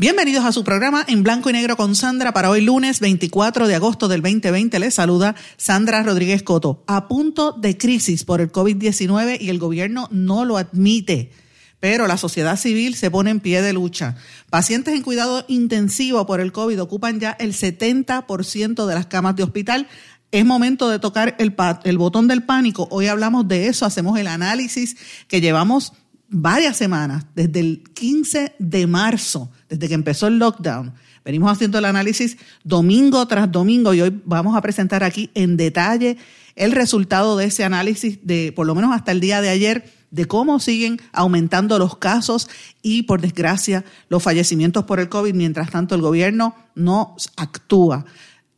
Bienvenidos a su programa en blanco y negro con Sandra para hoy lunes 24 de agosto del 2020. Les saluda Sandra Rodríguez Coto. A punto de crisis por el COVID-19 y el gobierno no lo admite. Pero la sociedad civil se pone en pie de lucha. Pacientes en cuidado intensivo por el COVID ocupan ya el 70% de las camas de hospital. Es momento de tocar el, el botón del pánico. Hoy hablamos de eso, hacemos el análisis que llevamos varias semanas, desde el 15 de marzo, desde que empezó el lockdown. Venimos haciendo el análisis domingo tras domingo y hoy vamos a presentar aquí en detalle el resultado de ese análisis de, por lo menos hasta el día de ayer, de cómo siguen aumentando los casos y, por desgracia, los fallecimientos por el COVID. Mientras tanto, el gobierno no actúa.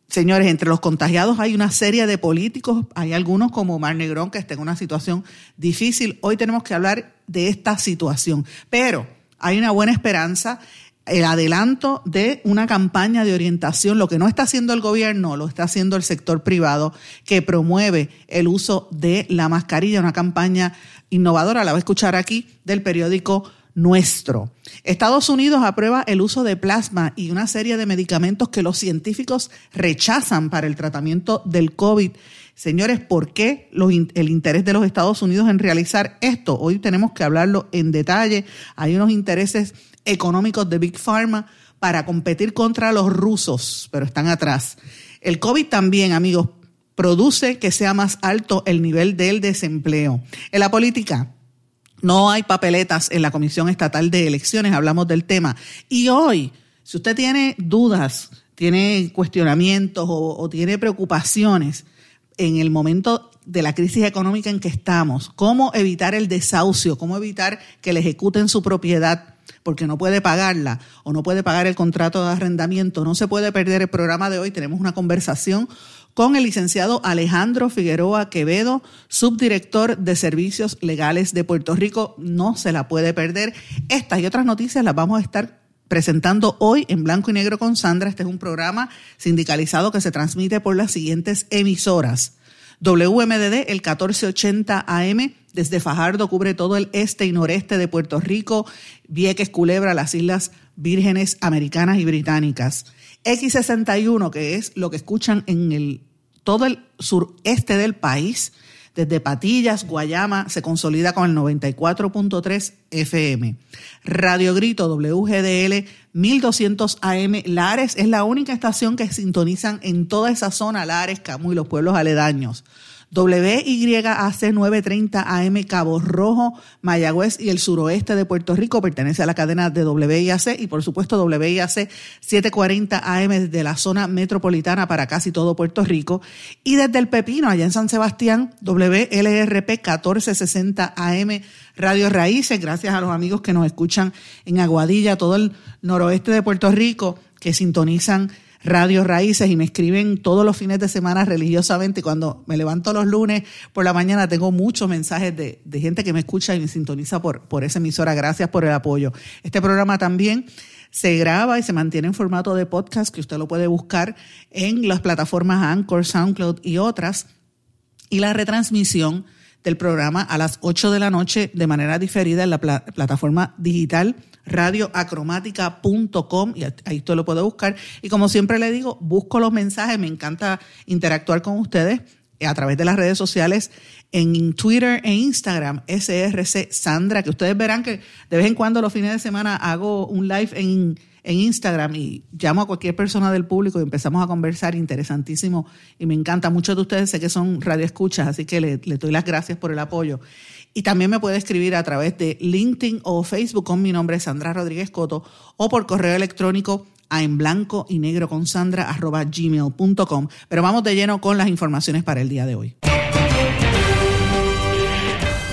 Señores, entre los contagiados hay una serie de políticos, hay algunos como Mar Negrón que está en una situación difícil. Hoy tenemos que hablar de esta situación, pero hay una buena esperanza el adelanto de una campaña de orientación, lo que no está haciendo el gobierno, lo está haciendo el sector privado, que promueve el uso de la mascarilla, una campaña innovadora, la voy a escuchar aquí, del periódico nuestro. Estados Unidos aprueba el uso de plasma y una serie de medicamentos que los científicos rechazan para el tratamiento del COVID. Señores, ¿por qué el interés de los Estados Unidos en realizar esto? Hoy tenemos que hablarlo en detalle. Hay unos intereses económicos de Big Pharma para competir contra los rusos, pero están atrás. El COVID también, amigos, produce que sea más alto el nivel del desempleo. En la política, no hay papeletas en la Comisión Estatal de Elecciones, hablamos del tema. Y hoy, si usted tiene dudas, tiene cuestionamientos o, tiene preocupaciones en el momento de la crisis económica en que estamos, cómo evitar el desahucio, cómo evitar que le ejecuten su propiedad porque no puede pagarla o no puede pagar el contrato de arrendamiento, no se puede perder el programa de hoy. Tenemos una conversación con el licenciado Alejandro Figueroa Quevedo, subdirector de Servicios Legales de Puerto Rico. No se la puede perder. Estas y otras noticias las vamos a estar presentando hoy en blanco y negro con Sandra. Este es un programa sindicalizado que se transmite por las siguientes emisoras. WMDD, el 1480 AM, desde Fajardo cubre todo el este y noreste de Puerto Rico, Vieques, Culebra, las Islas Vírgenes Americanas y Británicas. X61, que es lo que escuchan en el, todo el sureste del país, desde Patillas, Guayama, se consolida con el 94.3 FM. Radio Grito WGDL 1200 AM. Lares es la única estación que sintonizan en toda esa zona, Lares, Camus y los pueblos aledaños. WYAC 930 AM Cabo Rojo, Mayagüez y el suroeste de Puerto Rico. Pertenece a la cadena de WIAC y por supuesto WIAC 740 AM desde la zona metropolitana para casi todo Puerto Rico. Y desde el Pepino allá en San Sebastián WLRP 1460 AM Radio Raíces, gracias a los amigos que nos escuchan en Aguadilla, todo el noroeste de Puerto Rico que sintonizan Radio Raíces y me escriben todos los fines de semana religiosamente. Cuando me levanto los lunes por la mañana tengo muchos mensajes de, gente que me escucha y me sintoniza por, por esa emisora. Gracias por el apoyo. Este programa también se graba y se mantiene en formato de podcast que usted lo puede buscar en las plataformas Anchor, SoundCloud y otras. Y la retransmisión del programa a las 8 de la noche de manera diferida en la plataforma digital radioacromática.com y ahí usted lo puede buscar. Y como siempre le digo, busco los mensajes, me encanta interactuar con ustedes a través de las redes sociales en Twitter e Instagram, SRC Sandra, que ustedes verán que de vez en cuando los fines de semana hago un live en, en Instagram y llamo a cualquier persona del público y empezamos a conversar, interesantísimo y me encanta. Muchos de ustedes sé que son radioescuchas, así que le, le doy las gracias por el apoyo. Y también me puede escribir a través de LinkedIn o Facebook con mi nombre, Sandra Rodríguez Coto, o por correo electrónico a en blanco y negro con Sandra arroba gmail.com. Pero vamos de lleno con las informaciones para el día de hoy.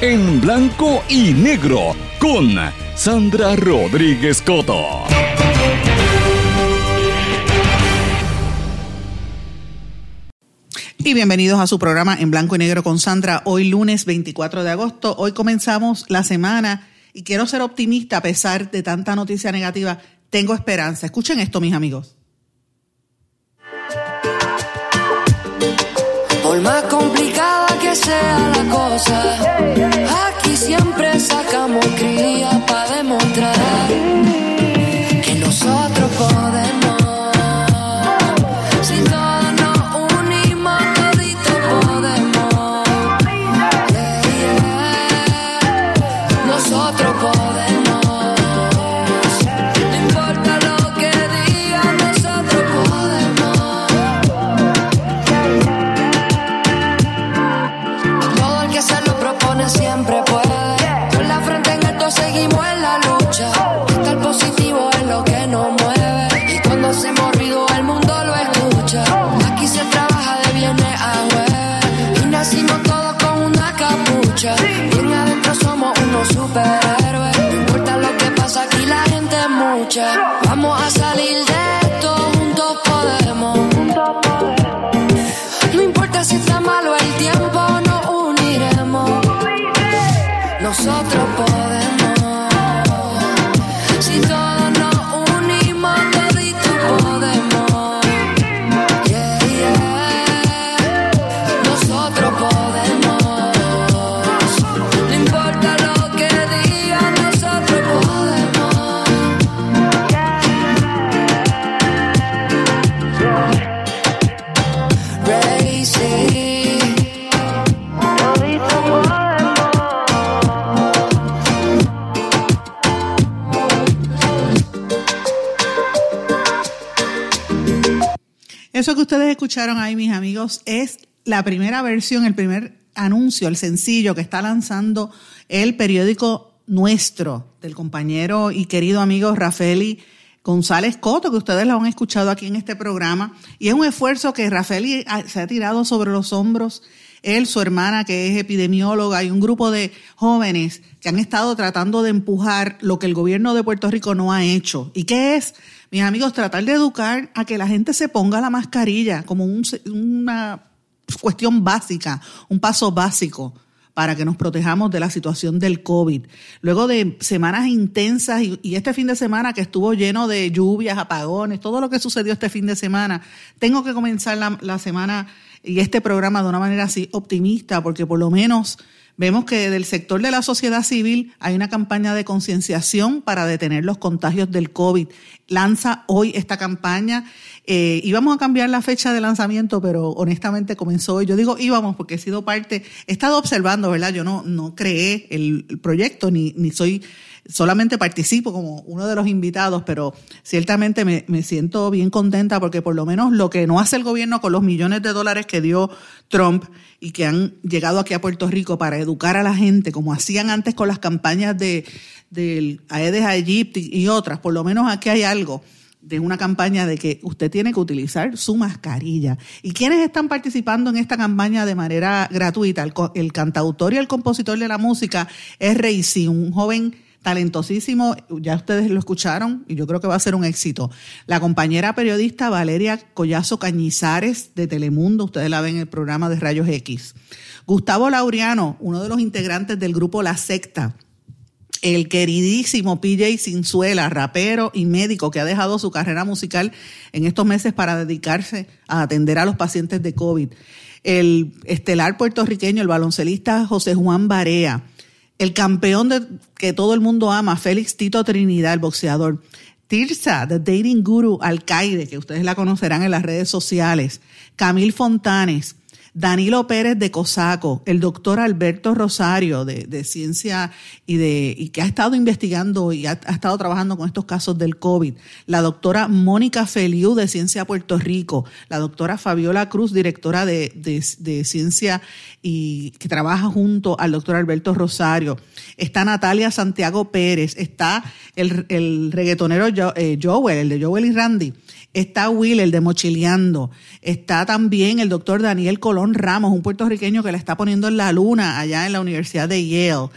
en blanco y negro con Sandra Rodríguez Coto. Y bienvenidos a su programa en blanco y negro con Sandra. Hoy lunes 24 de agosto. Hoy comenzamos la semana y quiero ser optimista a pesar de tanta noticia negativa. Tengo esperanza. Escuchen esto, mis amigos. Por más complicada que sea la cosa, aquí siempre sacamos cría para demostrar que nosotros podemos. Vamos escucharon ahí, mis amigos, es la primera versión, el primer anuncio, el sencillo que está lanzando el periódico nuestro, del compañero y querido amigo Rafaeli González Coto, que ustedes lo han escuchado aquí en este programa. Y es un esfuerzo que Rafaeli se ha tirado sobre los hombros. Él, su hermana, que es epidemióloga, y un grupo de jóvenes que han estado tratando de empujar lo que el gobierno de Puerto Rico no ha hecho. ¿Y qué es? Mis amigos, tratar de educar a que la gente se ponga la mascarilla como una cuestión básica, un paso básico para que nos protejamos de la situación del COVID. Luego de semanas intensas y, este fin de semana que estuvo lleno de lluvias, apagones, todo lo que sucedió este fin de semana, tengo que comenzar la, la semana y este programa de una manera así optimista, porque por lo menos Vemos que del sector de la sociedad civil hay una campaña de concienciación para detener los contagios del COVID. Lanza hoy esta campaña. Eh, íbamos a cambiar la fecha de lanzamiento, pero honestamente comenzó hoy. Yo digo íbamos porque he sido parte, he estado observando, ¿verdad? Yo no, no creé el, proyecto ni, ni soy solamente participo como uno de los invitados, pero ciertamente me, me, siento bien contenta porque por lo menos lo que no hace el gobierno con los millones de dólares que dio Trump y que han llegado aquí a Puerto Rico para educar a la gente, como hacían antes con las campañas de del Aedes aegypti y otras, por lo menos aquí hay algo de una campaña de que usted tiene que utilizar su mascarilla. ¿Y quiénes están participando en esta campaña de manera gratuita? El, el cantautor y el compositor de la música es Reisi, un joven talentosísimo, ya ustedes lo escucharon y yo creo que va a ser un éxito. La compañera periodista Valeria Collazo Cañizares de Telemundo, ustedes la ven en el programa de Rayos X. Gustavo Laureano, uno de los integrantes del grupo La Secta. El queridísimo PJ Cinzuela, rapero y médico que ha dejado su carrera musical en estos meses para dedicarse a atender a los pacientes de COVID. El estelar puertorriqueño, el baloncelista José Juan Barea el campeón que todo el mundo ama, Félix Tito Trinidad, el boxeador. Tirsa, The Dating Guru Alcaide, que ustedes la conocerán en las redes sociales. Camil Fontanes. Danilo Pérez de Cosaco, el doctor Alberto Rosario de, Ciencia y, de, y que ha estado investigando y ha, estado trabajando con estos casos del COVID, la doctora Mónica Feliu de Ciencia Puerto Rico, la doctora Fabiola Cruz, directora de, de Ciencia y que trabaja junto al doctor Alberto Rosario, está Natalia Santiago Pérez, está el, el reggaetonero eh, Joel, el de Joel y Randy, está Will, el de Mochileando, está también el doctor Daniel Colón Ramos, un puertorriqueño que le está poniendo en la luna allá en la Universidad de Yale,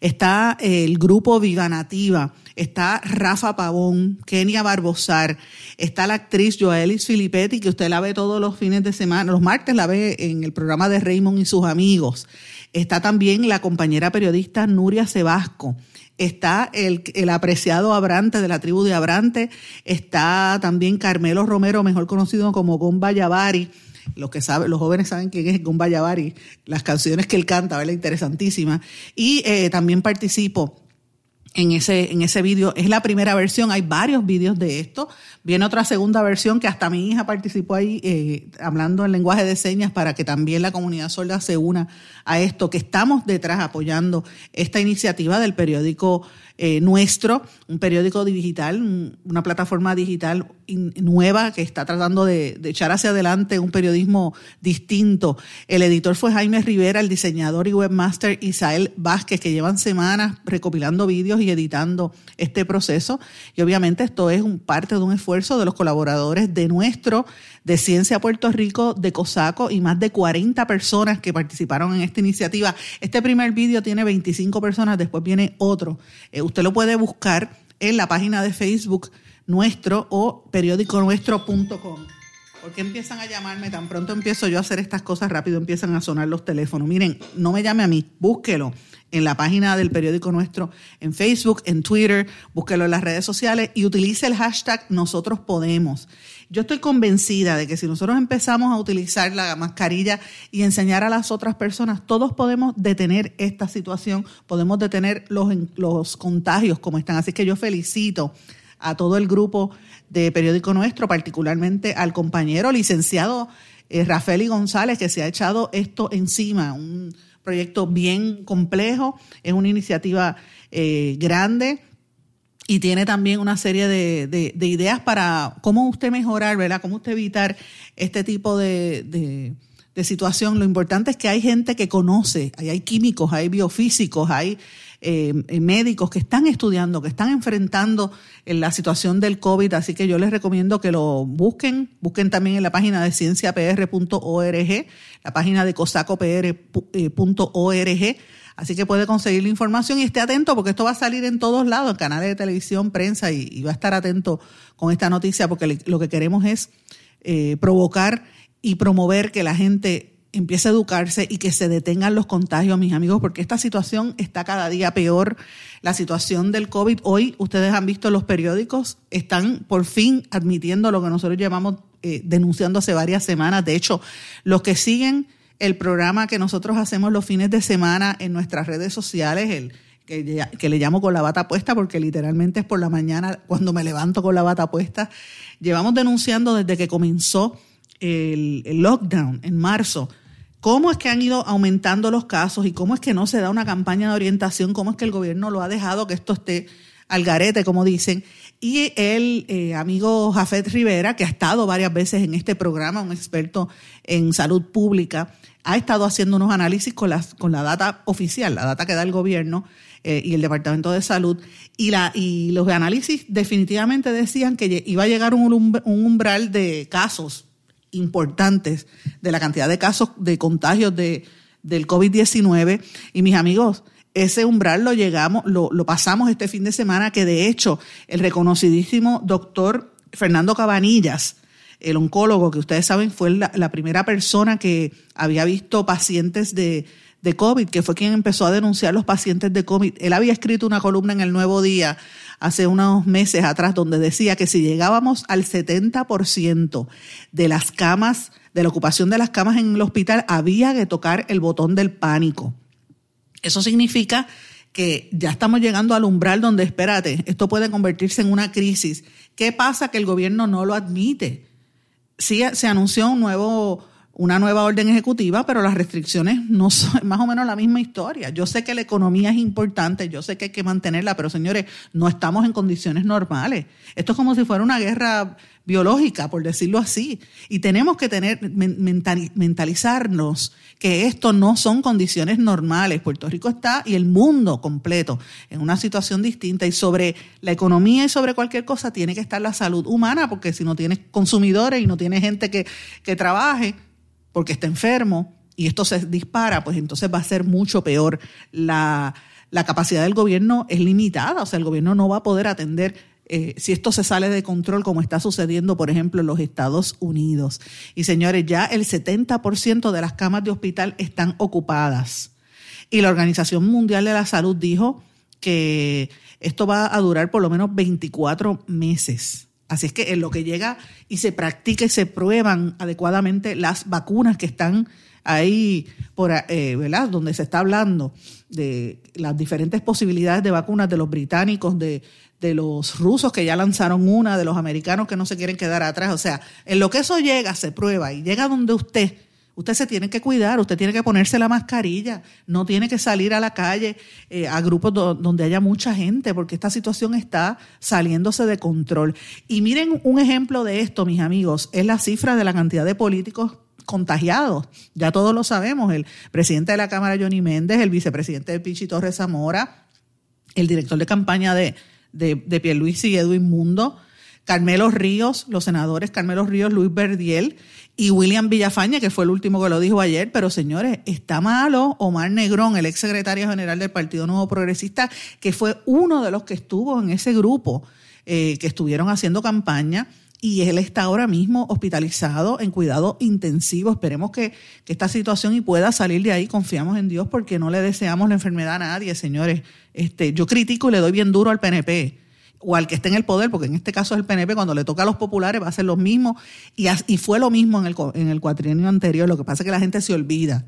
está el grupo Viva Nativa, está Rafa Pavón, Kenia Barbosar, está la actriz Joelis Filippetti, que usted la ve todos los fines de semana, los martes la ve en el programa de Raymond y sus amigos. Está también la compañera periodista Nuria Sebasco está el, el, apreciado Abrante de la tribu de Abrante, está también Carmelo Romero, mejor conocido como Gomba Yavari. Los, que saben, los jóvenes saben quién es Gomba Yavari, las canciones que él canta, ¿verdad? Interesantísima. Y eh, también participo en ese, en ese vídeo. Es la primera versión, hay varios vídeos de esto. Viene otra segunda versión que hasta mi hija participó ahí eh, hablando en lenguaje de señas para que también la comunidad sorda se una a esto, que estamos detrás apoyando esta iniciativa del periódico eh, Nuestro, un periódico digital, una plataforma digital nueva que está tratando de, echar hacia adelante un periodismo distinto. El editor fue Jaime Rivera, el diseñador y webmaster Isael Vázquez, que llevan semanas recopilando vídeos y editando este proceso. Y obviamente esto es un, parte de un esfuerzo de los colaboradores de nuestro, de Ciencia Puerto Rico, de COSACO y más de 40 personas que participaron en esta iniciativa. Este primer vídeo tiene 25 personas, después viene otro. Eh, usted lo puede buscar en la página de Facebook nuestro o periódiconuestro.com. ¿Por qué empiezan a llamarme? Tan pronto empiezo yo a hacer estas cosas rápido, empiezan a sonar los teléfonos. Miren, no me llame a mí, búsquelo en la página del periódico nuestro, en Facebook, en Twitter, búsquelo en las redes sociales y utilice el hashtag Nosotros Podemos. Yo estoy convencida de que si nosotros empezamos a utilizar la mascarilla y enseñar a las otras personas, todos podemos detener esta situación, podemos detener los, los contagios como están. Así que yo felicito a todo el grupo de Periódico Nuestro, particularmente al compañero licenciado eh, Rafael González, que se ha echado esto encima, un proyecto bien complejo, es una iniciativa eh, grande y tiene también una serie de, ideas para cómo usted mejorar, ¿verdad? Cómo usted evitar este tipo de, de situación. Lo importante es que hay gente que conoce, hay químicos, hay biofísicos, hay eh, médicos que están estudiando, que están enfrentando eh, la situación del COVID, así que yo les recomiendo que lo busquen, busquen también en la página de cienciapr.org, la página de cosacopr.org, así que puede conseguir la información y esté atento porque esto va a salir en todos lados, en canales de televisión, prensa, y, va a estar atento con esta noticia porque lo que queremos es eh, provocar y promover que la gente empiece a educarse y que se detengan los contagios, mis amigos, porque esta situación está cada día peor. La situación del COVID, hoy ustedes han visto los periódicos, están por fin admitiendo lo que nosotros llamamos eh, denunciando hace varias semanas. De hecho, los que siguen el programa que nosotros hacemos los fines de semana en nuestras redes sociales, el que, que, le llamo con la bata puesta, porque literalmente es por la mañana cuando me levanto con la bata puesta, llevamos denunciando desde que comenzó el, el lockdown en marzo cómo es que han ido aumentando los casos y cómo es que no se da una campaña de orientación, cómo es que el gobierno lo ha dejado que esto esté al garete, como dicen. Y el eh, amigo Jafet Rivera, que ha estado varias veces en este programa, un experto en salud pública, ha estado haciendo unos análisis con, las, con la data oficial, la data que da el gobierno eh, y el Departamento de Salud. Y, la, y los análisis definitivamente decían que iba a llegar un, un umbral de casos importantes de la cantidad de casos de contagios de, del COVID-19. Y mis amigos, ese umbral lo llegamos, lo, pasamos este fin de semana, que de hecho el reconocidísimo doctor Fernando Cabanillas, el oncólogo que ustedes saben fue la, la primera persona que había visto pacientes de, de COVID, que fue quien empezó a denunciar los pacientes de COVID. Él había escrito una columna en el Nuevo Día hace unos meses atrás donde decía que si llegábamos al 70% de las camas, de la ocupación de las camas en el hospital, había que tocar el botón del pánico. Eso significa que ya estamos llegando al umbral donde, espérate, esto puede convertirse en una crisis. ¿Qué pasa que el gobierno no lo admite? Sí, se anunció un nuevo una nueva orden ejecutiva, pero las restricciones no son más o menos la misma historia. Yo sé que la economía es importante, yo sé que hay que mantenerla, pero señores, no estamos en condiciones normales. Esto es como si fuera una guerra biológica, por decirlo así. Y tenemos que tener, mentalizarnos que esto no son condiciones normales. Puerto Rico está y el mundo completo en una situación distinta. Y sobre la economía y sobre cualquier cosa tiene que estar la salud humana, porque si no tienes consumidores y no tienes gente que, que trabaje, porque está enfermo y esto se dispara, pues entonces va a ser mucho peor. La, la capacidad del gobierno es limitada, o sea, el gobierno no va a poder atender eh, si esto se sale de control, como está sucediendo, por ejemplo, en los Estados Unidos. Y señores, ya el 70% de las camas de hospital están ocupadas. Y la Organización Mundial de la Salud dijo que esto va a durar por lo menos 24 meses. Así es que en lo que llega y se practica y se prueban adecuadamente las vacunas que están ahí, por, eh, ¿verdad? Donde se está hablando de las diferentes posibilidades de vacunas de los británicos, de, de los rusos que ya lanzaron una, de los americanos que no se quieren quedar atrás. O sea, en lo que eso llega, se prueba y llega donde usted Usted se tiene que cuidar, usted tiene que ponerse la mascarilla, no tiene que salir a la calle eh, a grupos donde haya mucha gente, porque esta situación está saliéndose de control. Y miren un ejemplo de esto, mis amigos, es la cifra de la cantidad de políticos contagiados. Ya todos lo sabemos, el presidente de la Cámara, Johnny Méndez, el vicepresidente de Pichi Torres Zamora, el director de campaña de, de, de Edwin Mundo, Carmelo Ríos, los senadores Carmelo Ríos, Luis Verdiel y William Villafaña, que fue el último que lo dijo ayer, pero señores, está malo Omar Negrón, el ex secretario general del Partido Nuevo Progresista, que fue uno de los que estuvo en ese grupo eh, que estuvieron haciendo campaña y él está ahora mismo hospitalizado en cuidado intensivo. Esperemos que, esta situación y pueda salir de ahí. Confiamos en Dios porque no le deseamos la enfermedad a nadie, señores. Este, yo critico y le doy bien duro al PNP o al que esté en el poder, porque en este caso es el PNP, cuando le toca a los populares va a ser lo mismo, y, fue lo mismo en el, en el cuatrienio anterior, lo que pasa es que la gente se olvida.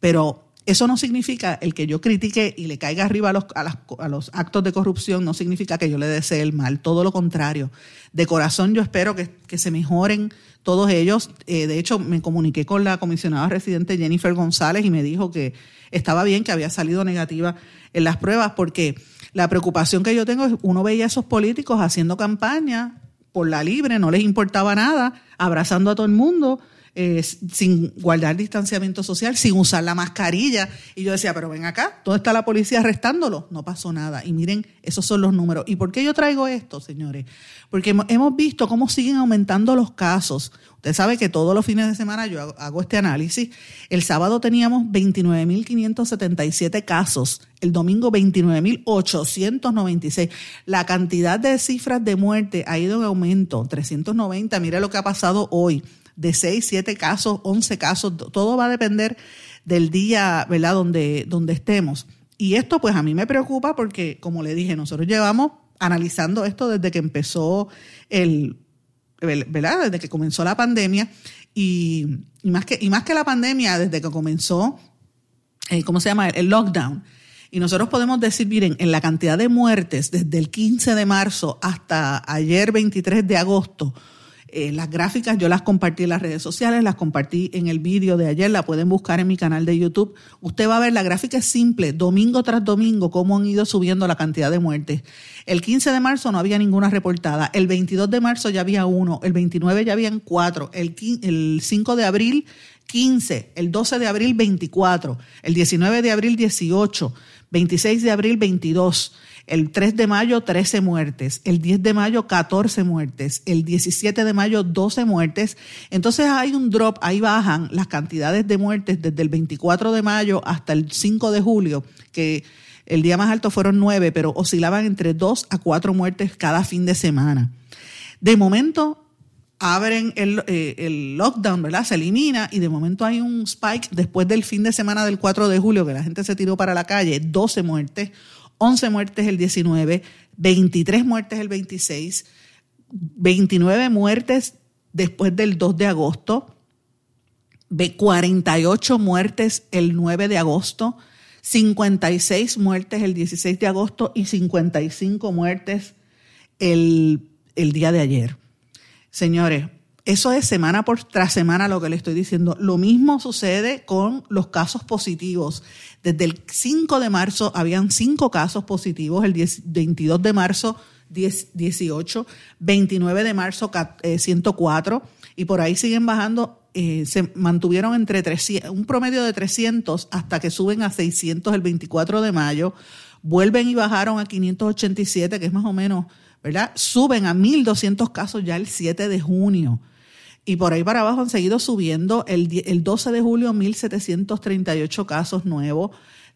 Pero eso no significa el que yo critique y le caiga arriba a los, a, los actos de corrupción, no significa que yo le desee el mal, todo lo contrario. De corazón yo espero que, que se mejoren todos ellos. Eh, de hecho, me comuniqué con la comisionada residente Jennifer González y me dijo que estaba bien, que había salido negativa en las pruebas, porque la preocupación que yo tengo es, uno veía a esos políticos haciendo campaña por la libre, no les importaba nada, abrazando a todo el mundo, eh, sin guardar distanciamiento social, sin usar la mascarilla. Y yo decía, pero ven acá, ¿dónde está la policía arrestándolo? No pasó nada. Y miren, esos son los números. ¿Y por qué yo traigo esto, señores? Porque hemos visto cómo siguen aumentando los casos. Usted sabe que todos los fines de semana yo hago este análisis. El sábado teníamos 29.577 casos, el domingo 29.896. La cantidad de cifras de muerte ha ido en aumento, 390. Mire lo que ha pasado hoy de 6, 7 casos, 11 casos, todo va a depender del día, ¿verdad?, donde, donde estemos. Y esto pues a mí me preocupa porque, como le dije, nosotros llevamos analizando esto desde que empezó el, ¿verdad?, desde que comenzó la pandemia y, más, que, y más que la pandemia, desde que comenzó, eh, ¿cómo se llama?, el lockdown. Y nosotros podemos decir, miren, en la cantidad de muertes desde el 15 de marzo hasta ayer 23 de agosto, eh, las gráficas yo las compartí en las redes sociales, las compartí en el vídeo de ayer, la pueden buscar en mi canal de YouTube. Usted va a ver, la gráfica es simple, domingo tras domingo, cómo han ido subiendo la cantidad de muertes. El 15 de marzo no había ninguna reportada, el 22 de marzo ya había uno, el 29 ya habían cuatro, el, el 5 de abril 15, el 12 de abril 24, el 19 de abril 18, 26 de abril 22. El 3 de mayo, 13 muertes. El 10 de mayo, 14 muertes. El 17 de mayo, 12 muertes. Entonces hay un drop, ahí bajan las cantidades de muertes desde el 24 de mayo hasta el 5 de julio, que el día más alto fueron 9, pero oscilaban entre 2 a 4 muertes cada fin de semana. De momento, abren el, eh, el, lockdown, ¿verdad? Se elimina y de momento hay un spike después del fin de semana del 4 de julio que la gente se tiró para la calle, 12 muertes, 11 muertes el 19, 23 muertes el 26, 29 muertes después del 2 de agosto, 48 muertes el 9 de agosto, 56 muertes el 16 de agosto y 55 muertes el, el día de ayer. Señores, Eso es semana por tras semana lo que le estoy diciendo. Lo mismo sucede con los casos positivos. Desde el 5 de marzo habían 5 casos positivos, el 22 de marzo 18, 29 de marzo 104 eh, y por ahí siguen bajando. Eh, se mantuvieron entre 300, un promedio de 300 hasta que suben a 600 el 24 de mayo. Vuelven y bajaron a 587, que es más o menos, ¿verdad? Suben a 1.200 casos ya el 7 de junio y por ahí para abajo han seguido subiendo. El, el 12 de julio, 1.738 casos nuevos,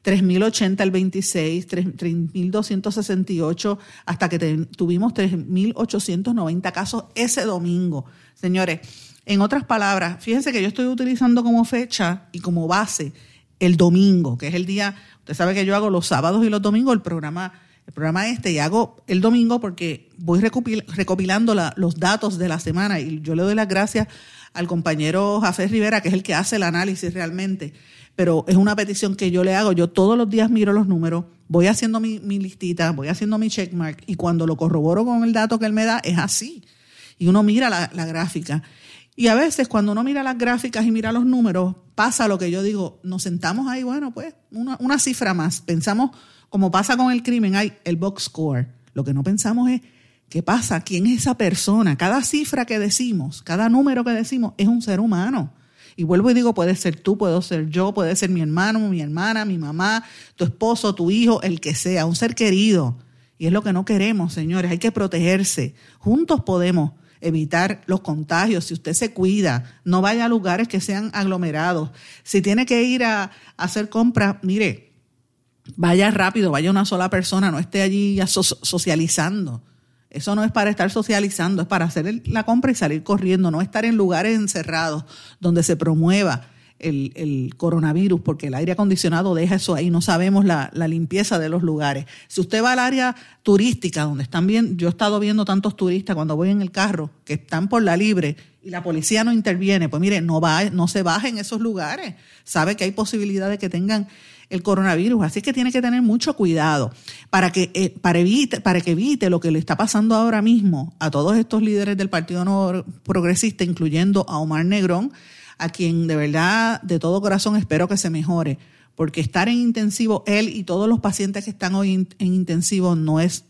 3.080 el 26, 3.268, hasta que tuvimos 3.890 casos ese domingo. Señores, en otras palabras, fíjense que yo estoy utilizando como fecha y como base el domingo, que es el día, usted sabe que yo hago los sábados y los domingos el programa el programa este y hago el domingo porque voy recopilando los datos de la semana y yo le doy las gracias al compañero Jafé Rivera, que es el que hace el análisis realmente. Pero es una petición que yo le hago. Yo todos los días miro los números, voy haciendo mi, listita, voy haciendo mi checkmark y cuando lo corroboro con el dato que él me da, es así. Y uno mira la, gráfica. Y a veces cuando uno mira las gráficas y mira los números, pasa lo que yo digo, nos sentamos ahí, bueno, pues una, una cifra más. Pensamos como pasa con el crimen, hay el box score. Lo que no pensamos es qué pasa, quién es esa persona. Cada cifra que decimos, cada número que decimos es un ser humano. Y vuelvo y digo, puede ser tú, puedo ser yo, puede ser mi hermano, mi hermana, mi mamá, tu esposo, tu hijo, el que sea, un ser querido. Y es lo que no queremos, señores. Hay que protegerse. Juntos podemos evitar los contagios. Si usted se cuida, no vaya a lugares que sean aglomerados. Si tiene que ir a, a hacer compras, mire, vaya rápido, vaya una sola persona, no esté allí socializando. Eso no es para estar socializando, es para hacer la compra y salir corriendo, no estar en lugares encerrados donde se promueva el, coronavirus, porque el aire acondicionado deja eso ahí, no sabemos la, la, limpieza de los lugares. Si usted va al área turística, donde están bien, yo he estado viendo tantos turistas cuando voy en el carro que están por la libre y la policía no interviene, pues mire, no, va, no se baje en esos lugares. Sabe que hay posibilidad de que tengan el coronavirus. Así que tiene que tener mucho cuidado para que, eh, para, evite, para que evite lo que le está pasando ahora mismo a todos estos líderes del Partido Progresista, incluyendo a Omar Negrón, a quien de verdad, de todo corazón, espero que se mejore. Porque estar en intensivo, él y todos los pacientes que están hoy en intensivo no es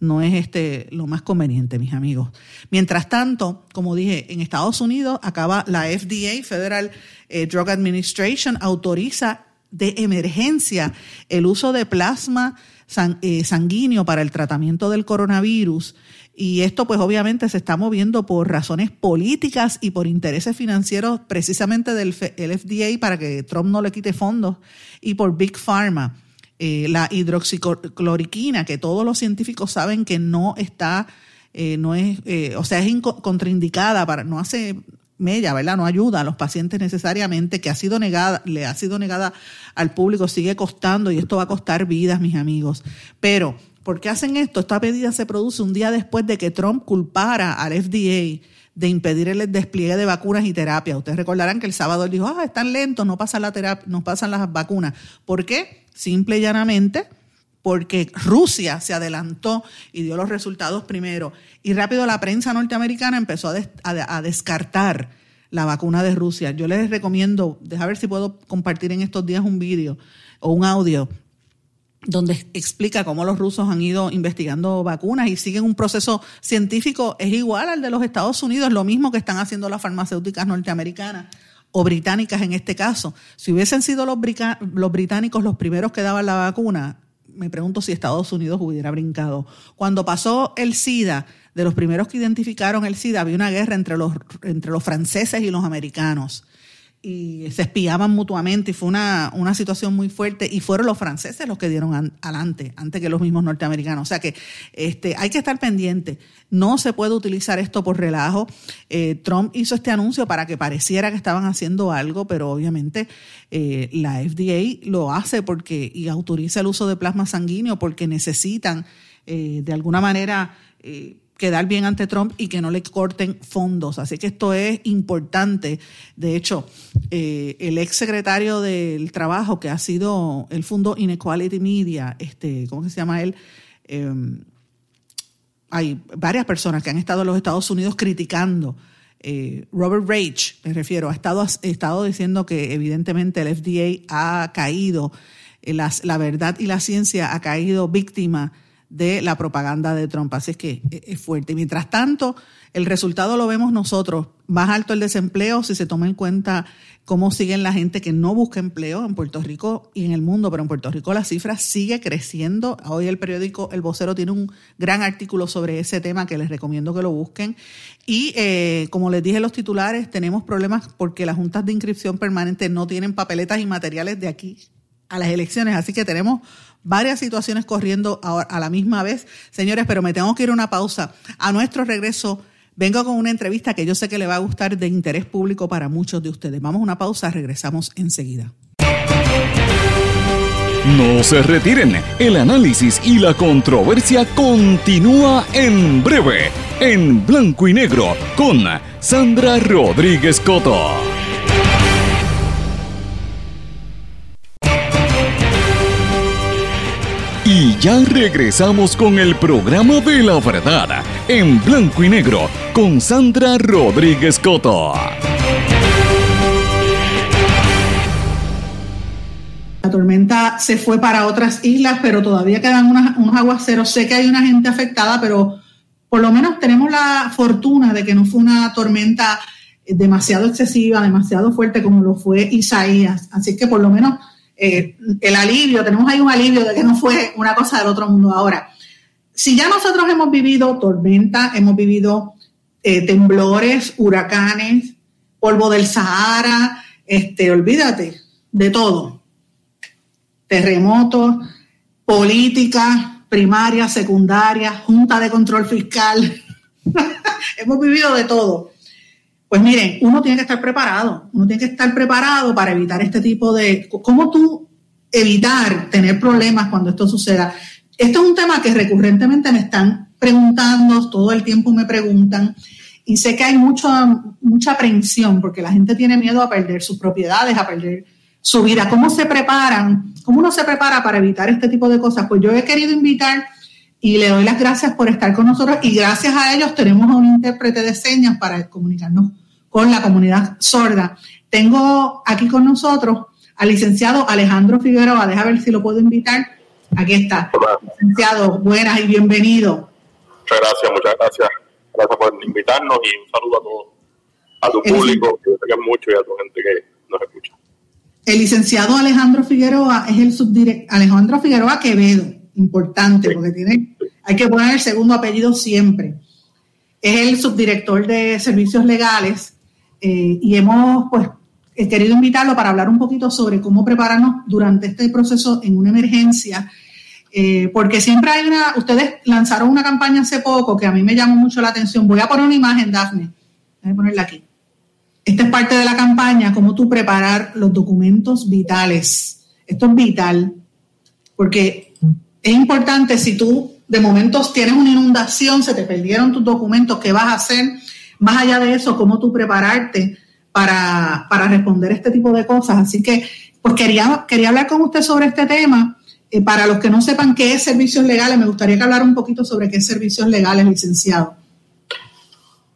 no es este lo más conveniente, mis amigos. Mientras tanto, como dije, en Estados Unidos acaba la FDA, Federal eh, Drug Administration, autoriza de emergencia el uso de plasma eh, sanguíneo para el tratamiento del coronavirus. Y esto pues obviamente se está moviendo por razones políticas y por intereses financieros precisamente del FDA para que Trump no le quite fondos y por Big Pharma. Eh, la hidroxicloroquina, que todos los científicos saben que no está, eh, no es, o sea, es contraindicada para, no hace mella, ¿verdad? No ayuda a los pacientes necesariamente, que ha sido negada, le ha sido negada al público, sigue costando y esto va a costar vidas, mis amigos. Pero, ¿por qué hacen esto? Esta medida se produce un día después de que Trump culpara al FDA de impedir el despliegue de vacunas y terapias. Ustedes recordarán que el sábado él dijo, ah, están lentos, no pasan, la terapia, no pasan las vacunas. ¿Por qué? Simple y llanamente porque Rusia se adelantó y dio los resultados primero. Y rápido la prensa norteamericana empezó a, descartar la vacuna de Rusia. Yo les recomiendo, deja ver si puedo compartir en estos días un vídeo o un audio donde explica cómo los rusos han ido investigando vacunas y siguen un proceso científico, es igual al de los Estados Unidos, lo mismo que están haciendo las farmacéuticas norteamericanas o británicas en este caso. Si hubiesen sido los, los británicos los primeros que daban la vacuna, me pregunto si Estados Unidos hubiera brincado. Cuando pasó el SIDA, de los primeros que identificaron el SIDA, había una guerra entre los, entre los franceses y los americanos. Y se espiaban mutuamente y fue una, una situación muy fuerte. Y fueron los franceses los que dieron adelante, antes que los mismos norteamericanos. O sea que este, hay que estar pendiente. No se puede utilizar esto por relajo. Eh, Trump hizo este anuncio para que pareciera que estaban haciendo algo, pero obviamente eh, la FDA lo hace porque y autoriza el uso de plasma sanguíneo porque necesitan eh, de alguna manera quedar bien ante Trump y que no le corten fondos. Así que esto es importante. De hecho, eh, el ex secretario del Trabajo, que ha sido el Fondo Inequality Media, este, ¿cómo se llama él? Em, hay varias personas que han estado en los Estados Unidos criticando eh, Robert Rage, me refiero, ha estado, ha estado diciendo que evidentemente el FDA ha caído, eh, la verdad y la ciencia ha caído víctima de la propaganda de Trump. Así es que es fuerte. mientras tanto, el resultado lo vemos nosotros. Más alto el desempleo si se toma en cuenta cómo siguen la gente que no busca empleo en Puerto Rico y en el mundo, pero en Puerto Rico la cifra sigue creciendo. Hoy el periódico El Vocero tiene un gran artículo sobre ese tema que les recomiendo que lo busquen. Y eh, como les dije los titulares, tenemos problemas porque las juntas de inscripción permanente no tienen papeletas y materiales de aquí a las elecciones, así que tenemos varias situaciones corriendo a la misma vez. Señores, pero me tengo que ir a una pausa. A nuestro regreso Vengo con una entrevista que yo sé que le va a gustar de interés público para muchos de ustedes. Vamos a una pausa, regresamos enseguida. No se retiren, el análisis y la controversia continúa en breve, en blanco y negro, con Sandra Rodríguez Coto. Ya regresamos con el programa de la verdad, en blanco y negro, con Sandra Rodríguez Coto. La tormenta se fue para otras islas, pero todavía quedan unos aguaceros. Sé que hay una gente afectada, pero por lo menos tenemos la fortuna de que no fue una tormenta demasiado excesiva, demasiado fuerte como lo fue Isaías. Así que por lo menos eh, el alivio, tenemos ahí un alivio de que no fue una cosa del otro mundo. Ahora, si ya nosotros hemos vivido tormenta, hemos vivido eh, temblores, huracanes, polvo del Sahara, este, olvídate de todo. Terremotos, política, primaria, secundaria, junta de control fiscal. hemos vivido de todo. Pues miren, uno tiene que estar preparado, uno tiene que estar preparado para evitar este tipo de... ¿Cómo tú evitar tener problemas cuando esto suceda? Esto es un tema que recurrentemente me están preguntando, todo el tiempo me preguntan, y sé que hay mucha, mucha aprensión porque la gente tiene miedo a perder sus propiedades, a perder su vida. ¿Cómo se preparan? ¿Cómo uno se prepara para evitar este tipo de cosas? Pues yo he querido invitar y le doy las gracias por estar con nosotros y gracias a ellos tenemos a un intérprete de señas para comunicarnos con la comunidad sorda. Tengo aquí con nosotros al licenciado Alejandro Figueroa. Deja ver si lo puedo invitar. Aquí está. Licenciado, buenas y bienvenido. Muchas gracias, muchas gracias. Gracias por invitarnos y un saludo a todos, a tu público, que que mucho, y a tu gente que nos escucha. El licenciado Alejandro Figueroa es el subdirector, Alejandro Figueroa Quevedo, importante, porque tiene, hay que poner el segundo apellido siempre. Es el subdirector de servicios legales eh, y hemos pues querido invitarlo para hablar un poquito sobre cómo prepararnos durante este proceso en una emergencia, eh, porque siempre hay una, ustedes lanzaron una campaña hace poco que a mí me llamó mucho la atención. Voy a poner una imagen, Dafne, voy a ponerla aquí. Esta es parte de la campaña, cómo tú preparar los documentos vitales. Esto es vital, porque es importante si tú de momentos tienes una inundación, se te perdieron tus documentos, ¿qué vas a hacer? Más allá de eso, cómo tú prepararte para, para responder este tipo de cosas. Así que, pues quería, quería hablar con usted sobre este tema. Eh, para los que no sepan qué es servicios legales, me gustaría que hablara un poquito sobre qué es servicios legales, licenciado.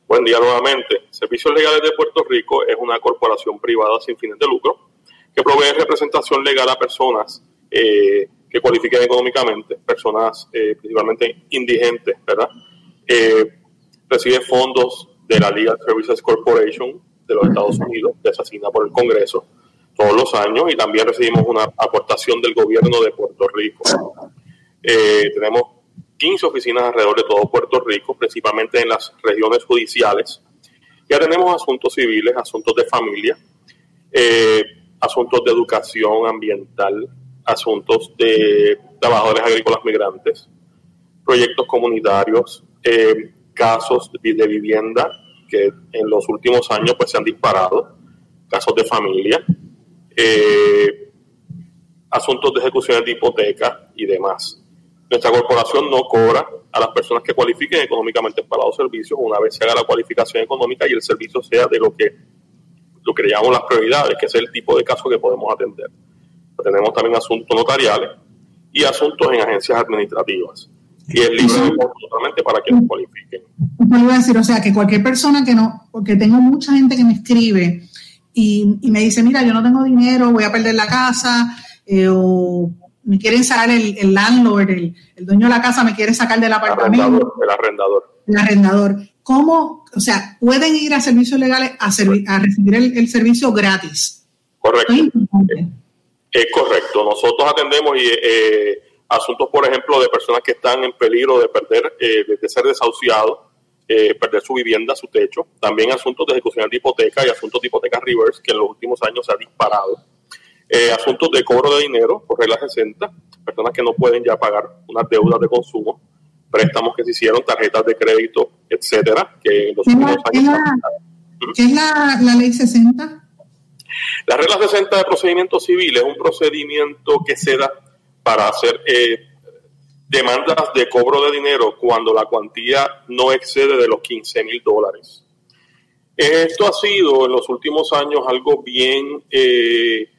Buen día nuevamente. Servicios Legales de Puerto Rico es una corporación privada sin fines de lucro que provee representación legal a personas eh, que cualifiquen económicamente, personas eh, principalmente indigentes, ¿verdad? recibe fondos de la Legal Services Corporation de los Estados Unidos, que se asigna por el Congreso todos los años, y también recibimos una aportación del gobierno de Puerto Rico. Eh, tenemos 15 oficinas alrededor de todo Puerto Rico, principalmente en las regiones judiciales. Ya tenemos asuntos civiles, asuntos de familia, eh, asuntos de educación ambiental, asuntos de trabajadores agrícolas migrantes, proyectos comunitarios, eh, casos de vivienda que en los últimos años pues se han disparado, casos de familia, eh, asuntos de ejecuciones de hipoteca y demás. Nuestra corporación no cobra a las personas que cualifiquen económicamente para los servicios una vez se haga la cualificación económica y el servicio sea de lo que, lo que llamamos las prioridades, que es el tipo de caso que podemos atender. Tenemos también asuntos notariales y asuntos en agencias administrativas y es libre totalmente para quienes cualifiquen. Yo iba a decir, o sea, que cualquier persona que no, porque tengo mucha gente que me escribe y, me dice, mira, yo no tengo dinero, voy a perder la casa, eh, o me quieren sacar el, landlord, el, dueño de la casa me quiere sacar del apartamento. El arrendador. El arrendador. ¿Cómo, o sea, pueden ir a servicios legales a, a recibir el, servicio gratis? Correcto. Es, correcto. Nosotros atendemos y, eh, asuntos, por ejemplo, de personas que están en peligro de perder, eh, de ser desahuciados, eh, perder su vivienda, su techo. También asuntos de ejecución de hipoteca y asuntos de hipoteca reverse, que en los últimos años se ha disparado. Eh, asuntos de cobro de dinero por regla 60, personas que no pueden ya pagar unas deudas de consumo, préstamos que se hicieron, tarjetas de crédito, etcétera, que en los últimos años. ¿Qué es la, la ley 60? La regla 60 de procedimiento civil es un procedimiento que se da para hacer eh, demandas de cobro de dinero cuando la cuantía no excede de los 15 mil dólares. Esto ha sido en los últimos años algo bien, eh,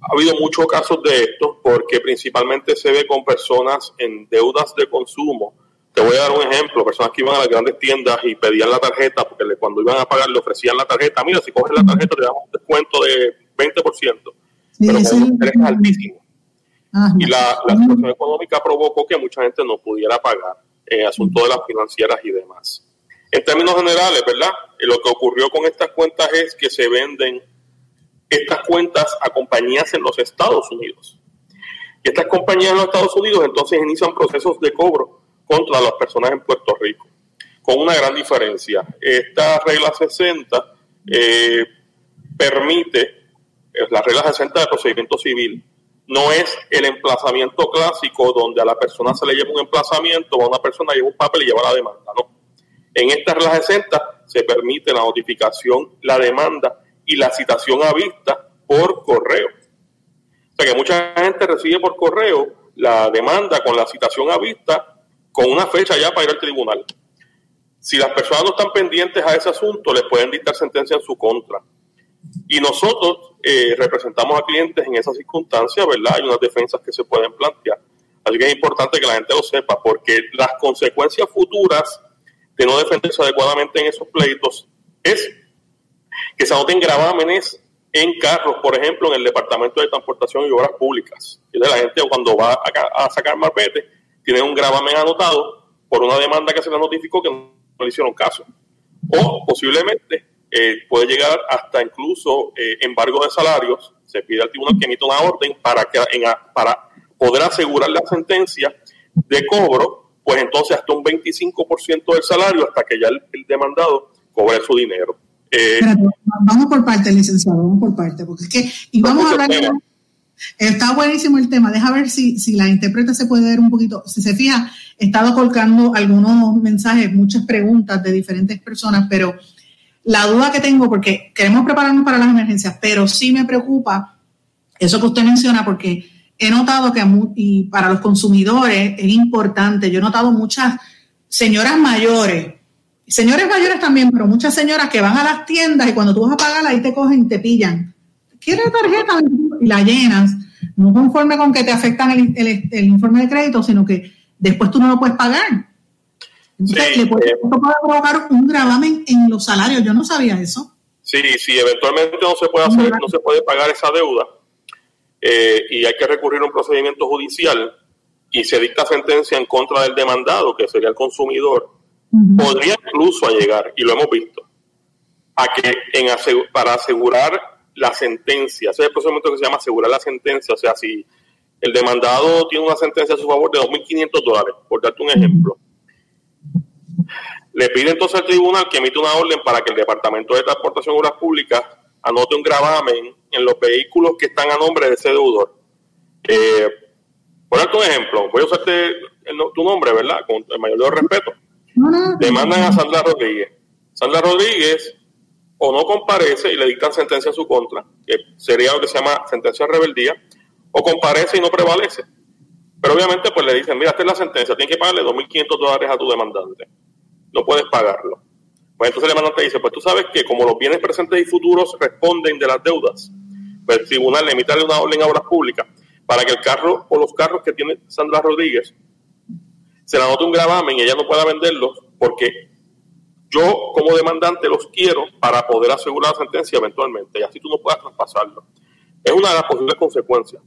ha habido muchos casos de esto porque principalmente se ve con personas en deudas de consumo. Te voy a dar un ejemplo, personas que iban a las grandes tiendas y pedían la tarjeta porque cuando iban a pagar le ofrecían la tarjeta, mira, si coges la tarjeta te damos un descuento de 20%, pero con un interés altísimo y la, situación económica provocó que mucha gente no pudiera pagar en eh, asunto de las financieras y demás. En términos generales, ¿verdad? Eh, lo que ocurrió con estas cuentas es que se venden estas cuentas a compañías en los Estados Unidos. Y estas compañías en los Estados Unidos entonces inician procesos de cobro contra las personas en Puerto Rico, con una gran diferencia. Esta regla 60 eh, permite, la regla 60 de procedimiento civil, no es el emplazamiento clásico donde a la persona se le lleva un emplazamiento, a una persona lleva un papel y lleva la demanda, no. En esta regla 60 se permite la notificación, la demanda y la citación a vista por correo. O sea que mucha gente recibe por correo la demanda con la citación a vista con una fecha ya para ir al tribunal. Si las personas no están pendientes a ese asunto, les pueden dictar sentencia en su contra. Y nosotros eh, representamos a clientes en esas circunstancias, ¿verdad? Hay unas defensas que se pueden plantear. Así que es importante que la gente lo sepa, porque las consecuencias futuras de no defenderse adecuadamente en esos pleitos es que se anoten gravámenes en carros, por ejemplo, en el Departamento de Transportación y Obras Públicas. De la gente cuando va a, a sacar marbete, tiene un gravamen anotado por una demanda que se le notificó que no le hicieron caso. O posiblemente eh, puede llegar hasta incluso eh, embargo de salarios. Se pide al tribunal que emita una orden para, que, para poder asegurar la sentencia de cobro, pues entonces hasta un 25% del salario hasta que ya el, demandado cobre su dinero. Eh, vamos por parte, licenciado, vamos por parte, porque es que, y vamos a hablar Está buenísimo el tema. Deja ver si, si la intérprete se puede ver un poquito. Si se fija, he estado colocando algunos mensajes, muchas preguntas de diferentes personas, pero la duda que tengo, porque queremos prepararnos para las emergencias, pero sí me preocupa eso que usted menciona, porque he notado que y para los consumidores es importante. Yo he notado muchas señoras mayores, señores mayores también, pero muchas señoras que van a las tiendas y cuando tú vas a pagar ahí te cogen y te pillan. ¿Quieres tarjeta? Y la llenas, no conforme con que te afectan el informe de crédito, sino que después tú no lo puedes pagar. Sí, le puede, eh, provocar un gravamen en los salarios. Yo no sabía eso. Sí, sí, eventualmente no se puede hacer, no se puede pagar esa deuda eh, y hay que recurrir a un procedimiento judicial y se dicta sentencia en contra del demandado, que sería el consumidor, podría incluso llegar, y lo hemos visto, a que en para asegurar la sentencia, ese es el procedimiento que se llama asegurar la sentencia, o sea, si el demandado tiene una sentencia a su favor de 2.500 dólares, por darte un ejemplo, le pide entonces al tribunal que emite una orden para que el Departamento de Transportación y Obras Públicas anote un gravamen en los vehículos que están a nombre de ese deudor. Eh, por un ejemplo, voy a usarte tu nombre, ¿verdad? Con el mayor de respeto. Demandan a Sandra Rodríguez. Sandra Rodríguez o no comparece y le dictan sentencia en su contra, que sería lo que se llama sentencia de rebeldía, o comparece y no prevalece. Pero obviamente pues le dicen, mira, esta es la sentencia, tienes que pagarle 2.500 dólares a tu demandante no puedes pagarlo. Pues entonces el demandante dice, pues tú sabes que como los bienes presentes y futuros responden de las deudas, pues el tribunal emite una orden a obras públicas para que el carro o los carros que tiene Sandra Rodríguez se le anote un gravamen y ella no pueda venderlos porque yo como demandante los quiero para poder asegurar la sentencia eventualmente y así tú no puedas traspasarlo. Es una de las posibles consecuencias.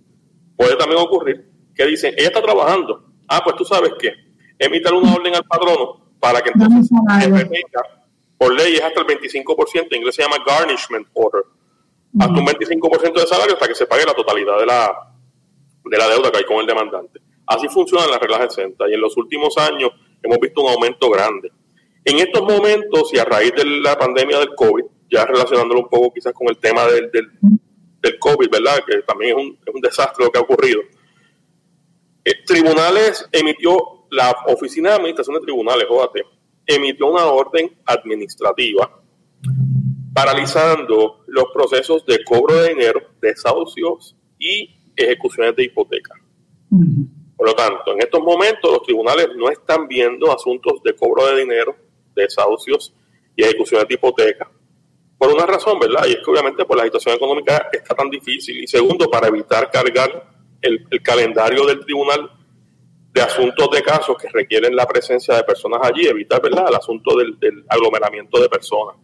Puede también ocurrir que dicen, ella está trabajando. Ah, pues tú sabes que emitir una orden al patrono para que entonces por ley es hasta el 25%, en inglés se llama garnishment order, hasta un 25% de salario hasta que se pague la totalidad de la, de la deuda que hay con el demandante. Así funcionan las reglas de Senta y en los últimos años hemos visto un aumento grande. En estos momentos y a raíz de la pandemia del COVID, ya relacionándolo un poco quizás con el tema del, del, del COVID, ¿verdad? Que también es un, es un, desastre lo que ha ocurrido. Eh, tribunales emitió, la Oficina de Administración de Tribunales, OAT, emitió una orden administrativa paralizando los procesos de cobro de dinero, desahucios y ejecuciones de hipoteca. Por lo tanto, en estos momentos los tribunales no están viendo asuntos de cobro de dinero, desahucios y ejecuciones de hipoteca. Por una razón, ¿verdad? Y es que obviamente por la situación económica está tan difícil. Y segundo, para evitar cargar el, el calendario del tribunal de asuntos de casos que requieren la presencia de personas allí, evitar, ¿verdad?, el asunto del, del aglomeramiento de personas.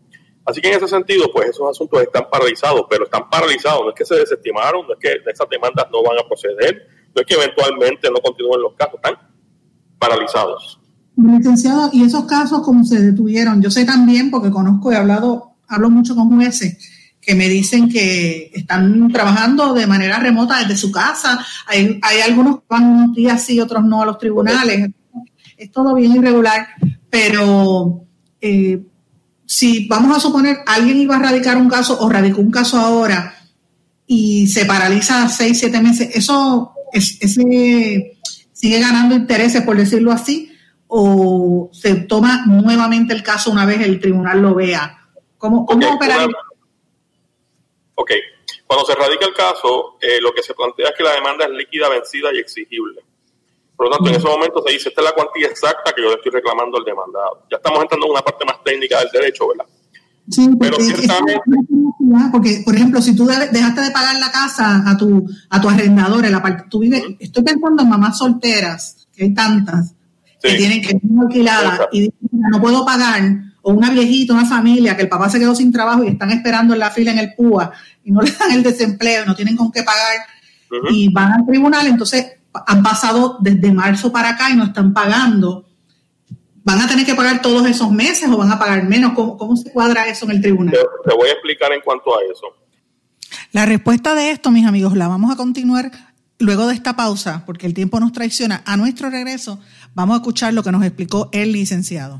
Así que en ese sentido, pues esos asuntos están paralizados, pero están paralizados, no es que se desestimaron, no es que esas demandas no van a proceder, no es que eventualmente no continúen los casos, están paralizados. Licenciado, y esos casos como se detuvieron, yo sé también porque conozco y he hablado, hablo mucho con jueces que me dicen que están trabajando de manera remota desde su casa. Hay, hay algunos que van unos días sí, otros no a los tribunales. Es todo bien irregular, pero eh, si vamos a suponer alguien iba a radicar un caso o radicó un caso ahora y se paraliza seis, siete meses, eso es, ese sigue ganando intereses, por decirlo así, o se toma nuevamente el caso una vez el tribunal lo vea. ¿Cómo, cómo okay? Ok, cuando se radica el caso, eh, lo que se plantea es que la demanda es líquida, vencida y exigible. Por lo tanto, en ese momento se dice, esta es la cuantía exacta que yo le estoy reclamando al demandado. Ya estamos entrando en una parte más técnica del derecho, ¿verdad? Sí, Pero ciertamente... Porque, por ejemplo, si tú dejaste de pagar la casa a tu, a tu arrendador, en la parte, tú vives, uh -huh. estoy pensando en mamás solteras, que hay tantas, sí. que tienen que estar alquiladas y dicen, no puedo pagar, o una viejita, una familia, que el papá se quedó sin trabajo y están esperando en la fila en el PUA y no le dan el desempleo, no tienen con qué pagar, uh -huh. y van al tribunal, entonces han pasado desde marzo para acá y no están pagando. ¿Van a tener que pagar todos esos meses o van a pagar menos? ¿Cómo, cómo se cuadra eso en el tribunal? Te, te, voy a explicar en cuanto a eso. La respuesta de esto, mis amigos, la vamos a continuar luego de esta pausa, porque el tiempo nos traiciona. A nuestro regreso, vamos a escuchar lo que nos explicó el licenciado.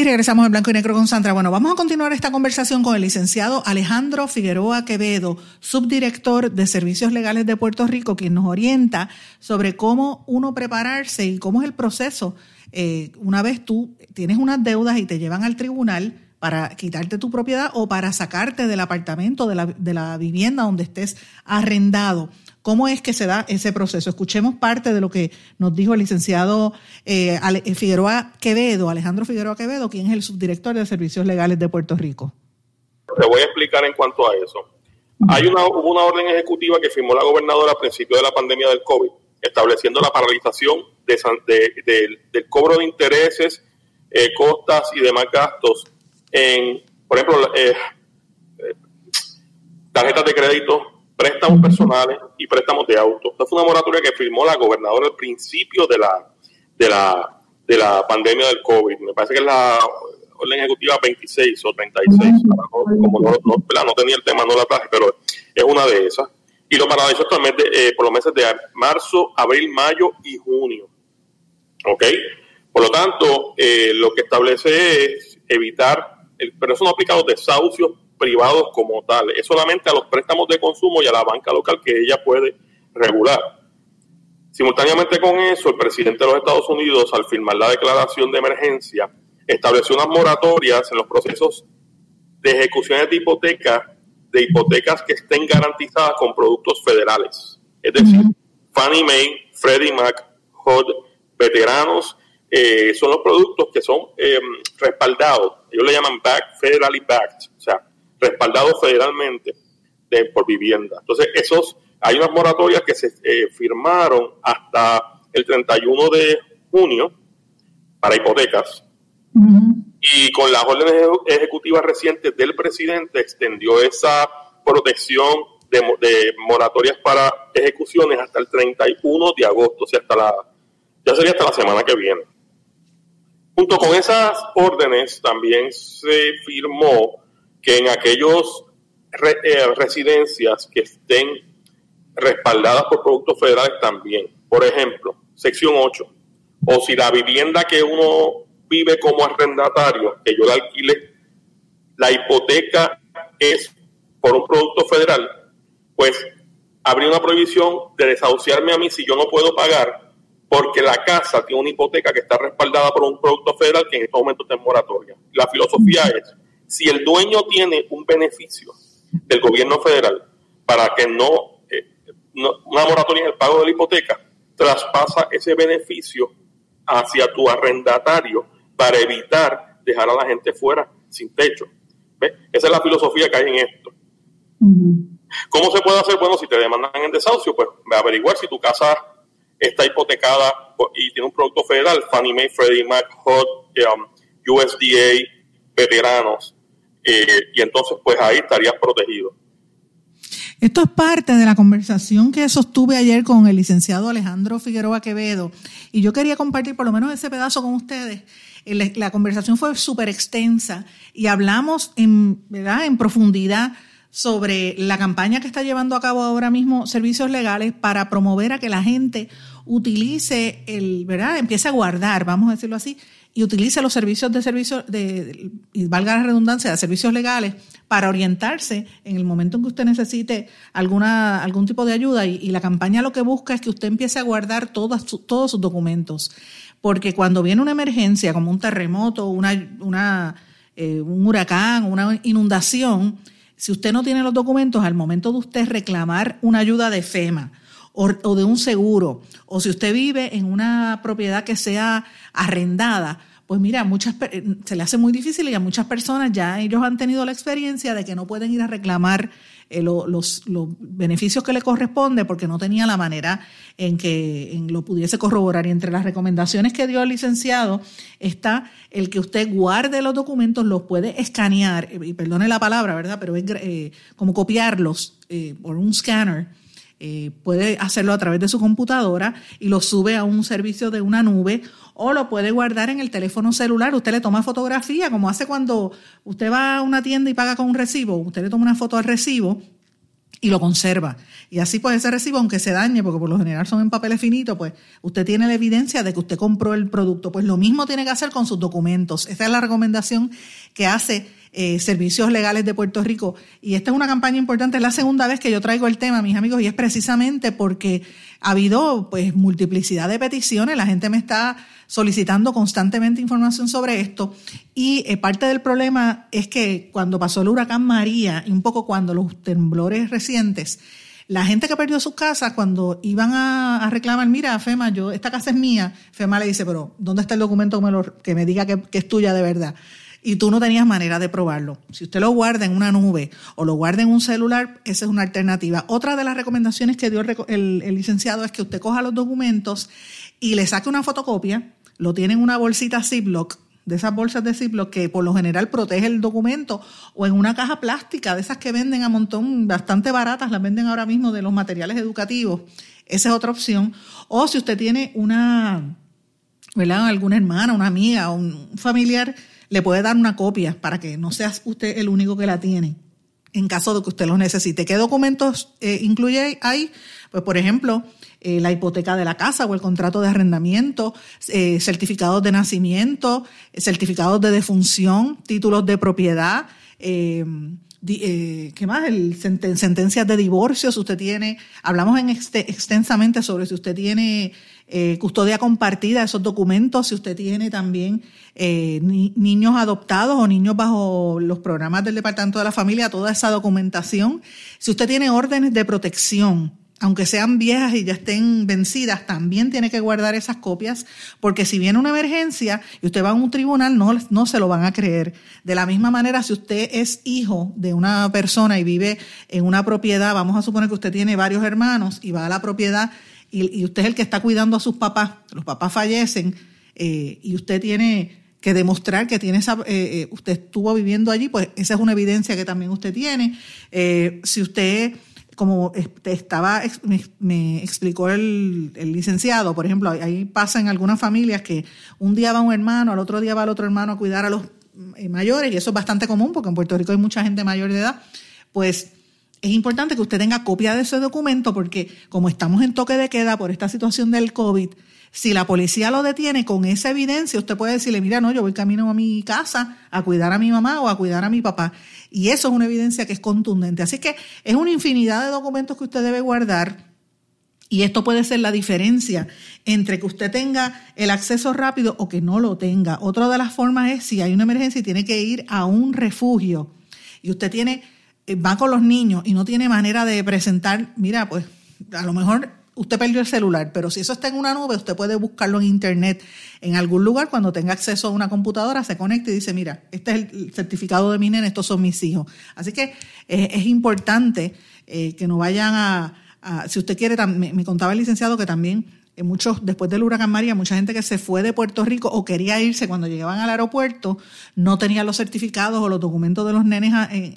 Y regresamos en blanco y negro con Sandra. Bueno, vamos a continuar esta conversación con el licenciado Alejandro Figueroa Quevedo, subdirector de Servicios Legales de Puerto Rico, quien nos orienta sobre cómo uno prepararse y cómo es el proceso. Eh, una vez tú tienes unas deudas y te llevan al tribunal para quitarte tu propiedad o para sacarte del apartamento, de la, de la vivienda donde estés arrendado. ¿Cómo es que se da ese proceso? Escuchemos parte de lo que nos dijo el licenciado eh, eh, Figueroa Quevedo, Alejandro Figueroa Quevedo, quien es el subdirector de Servicios Legales de Puerto Rico. Te voy a explicar en cuanto a eso. Hay una, hubo una orden ejecutiva que firmó la gobernadora a principio de la pandemia del COVID, estableciendo la paralización del cobro de intereses, eh, costas y demás gastos en, por ejemplo, tarjetas de crédito, préstamos personales y préstamos de auto. Esta fue una moratoria que firmó la gobernadora al principio de la, de la, de la pandemia del COVID. Me parece que es la orden ejecutiva 26 o 36. Como no, no, tenía el tema, no la traje, pero es una de esas. Y lo para eso actualmente eh, por los meses de marzo, abril, mayo y junio. ¿Ok? Por lo tanto, eh, lo que establece es evitar, el, pero eso no aplica a los desahucios privados como tal, es solamente a los préstamos de consumo y a la banca local que ella puede regular. Simultáneamente con eso, el presidente de los Estados Unidos, al firmar la declaración de emergencia, estableció unas moratorias en los procesos de ejecuciones de hipoteca, de hipotecas que estén garantizadas con productos federales. Es decir, Fannie Mae, Freddie Mac, HUD, veteranos, eh, son los productos que son em, respaldados. Ellos le llaman back, federally backed, respaldados federalmente de, por vivienda. Entonces, esos, hay unas moratorias que se eh, firmaron hasta el 31 de junio para hipotecas. Y con las órdenes ejecutivas recientes del presidente extendió esa protección de, de, moratorias para ejecuciones hasta el 31 de agosto, o sea, hasta la, ya sería hasta la semana que viene. Junto con esas órdenes también se firmó que en aquellos eh, residencias que estén respaldadas por productos federales también. Por ejemplo, sección 8. O si la vivienda que uno vive como arrendatario, que yo la alquile, la hipoteca es por un producto federal, pues habría una prohibición de desahuciarme a mí si yo no puedo pagar, porque la casa tiene una hipoteca que está respaldada por un producto federal que en este momento está en moratoria. La filosofía es si el dueño tiene un beneficio del gobierno federal para que no, eh, una moratoria en el pago de la hipoteca, traspasa ese beneficio hacia tu arrendatario para evitar dejar a la gente fuera sin techo. Esa es la filosofía que hay en esto. ¿Cómo se puede hacer? Bueno, si te demandan en desahucio, pues averiguar si tu casa está hipotecada y tiene un producto federal, Fannie Mae, Freddie Mac, HUD, um, USDA, veteranos, eh, y entonces pues ahí estarías protegido. Esto es parte de la conversación que sostuve ayer con el licenciado Alejandro Figueroa Quevedo y yo quería compartir por lo menos ese pedazo con ustedes. La conversación fue súper extensa y hablamos en, ¿verdad? en profundidad sobre la campaña que está llevando a cabo ahora mismo Servicios Legales para promover a que la gente utilice el, ¿verdad? Empiece a guardar, vamos a decirlo así, y utilice los servicios de servicios, de, y valga la redundancia, de servicios legales para orientarse en el momento en que usted necesite alguna, algún tipo de ayuda. Y, la campaña lo que busca es que usted empiece a guardar todas, todos sus documentos. Porque cuando viene una emergencia, como un terremoto, una, una, eh, un huracán, una inundación, si usted no tiene los documentos, al momento de usted reclamar una ayuda de FEMA, o, de un seguro, o si usted vive en una propiedad que sea arrendada, pues mira, muchas, se le hace muy difícil y a muchas personas ya ellos han tenido la experiencia de que no pueden ir a reclamar eh, los, los, beneficios que le corresponde porque no tenía la manera en que lo pudiese corroborar. Y entre las recomendaciones que dio el licenciado está el que usted guarde los documentos, los puede escanear, y perdone la palabra, ¿verdad? Pero es eh, como copiarlos eh, por un scanner eh, puede hacerlo a través de su computadora y lo sube a un servicio de una nube o lo puede guardar en el teléfono celular. Usted le toma fotografía, como hace cuando usted va a una tienda y paga con un recibo. Usted le toma una foto al recibo y lo conserva. Y así pues ese recibo, aunque se dañe, porque por lo general son en papeles finitos, pues usted tiene la evidencia de que usted compró el producto. Pues lo mismo tiene que hacer con sus documentos. Esa es la recomendación que hace eh, Servicios Legales de Puerto Rico. Y esta es una campaña importante, es la segunda vez que yo traigo el tema, mis amigos, y es precisamente porque ha habido pues multiplicidad de peticiones, la gente me está solicitando constantemente información sobre esto y eh, parte del problema es que cuando pasó el huracán María y un poco cuando los temblores recientes, la gente que perdió sus casas, cuando iban a, reclamar, mira, FEMA, yo, esta casa es mía, FEMA le dice, pero ¿dónde está el documento que me, que me diga que, es tuya de verdad? Y tú no tenías manera de probarlo. Si usted lo guarda en una nube o lo guarda en un celular, esa es una alternativa. Otra de las recomendaciones que dio el, el, licenciado es que usted coja los documentos y le saque una fotocopia lo tiene en una bolsita Ziploc, de esas bolsas de Ziploc que por lo general protege el documento, o en una caja plástica, de esas que venden a montón, bastante baratas, las venden ahora mismo de los materiales educativos. Esa es otra opción. O si usted tiene una, ¿verdad? Alguna hermana, una amiga, un familiar, le puede dar una copia para que no sea usted el único que la tiene en caso de que usted lo necesite. ¿Qué documentos eh, incluye ahí? Pues, por ejemplo, eh, la hipoteca de la casa o el contrato de arrendamiento, eh, certificados de nacimiento, certificados de defunción, títulos de propiedad, ¿qué más? El, sentencias de divorcio, si usted tiene, hablamos en extensamente sobre si usted tiene custodia compartida, esos documentos, si usted tiene también niños adoptados o niños bajo los programas del Departamento de la Familia, toda esa documentación, si usted tiene órdenes de protección, aunque sean viejas y ya estén vencidas, también tiene que guardar esas copias, porque si viene una emergencia y usted va a un tribunal, no, no se lo van a creer. De la misma manera, si usted es hijo de una persona y vive en una propiedad, vamos a suponer que usted tiene varios hermanos y va a la propiedad y, usted es el que está cuidando a sus papás, los papás fallecen eh, y usted tiene que demostrar que tiene esa, eh, eh, usted estuvo viviendo allí, pues esa es una evidencia que también usted tiene. si usted como estaba, me, explicó el, licenciado, por ejemplo, ahí pasa en algunas familias que un día va un hermano, al otro día va el otro hermano a cuidar a los eh, mayores, y eso es bastante común porque en Puerto Rico hay mucha gente mayor de edad, pues es importante que usted tenga copia de ese documento porque como estamos en toque de queda por esta situación del COVID, si la policía lo detiene con esa evidencia, usted puede decirle, mira, no, yo voy camino a mi casa a cuidar a mi mamá o a cuidar a mi papá. Y eso es una evidencia que es contundente. Así que es una infinidad de documentos que usted debe guardar. Y esto puede ser la diferencia entre que usted tenga el acceso rápido o que no lo tenga. Otra de las formas es si hay una emergencia y tiene que ir a un refugio y usted tiene, va con los niños y no tiene manera de presentar, mira, pues a lo mejor usted perdió el celular, pero si eso está en una nube, usted puede buscarlo en internet en algún lugar cuando tenga acceso a una computadora, se conecta y dice, mira, este es el certificado de mi nene, estos son mis hijos. Así que eh, es importante eh, que no vayan a, si usted quiere, me, contaba el licenciado que también eh, muchos, después del huracán María, mucha gente que se fue de Puerto Rico o quería irse cuando llegaban al aeropuerto, no tenía los certificados o los documentos de los nenes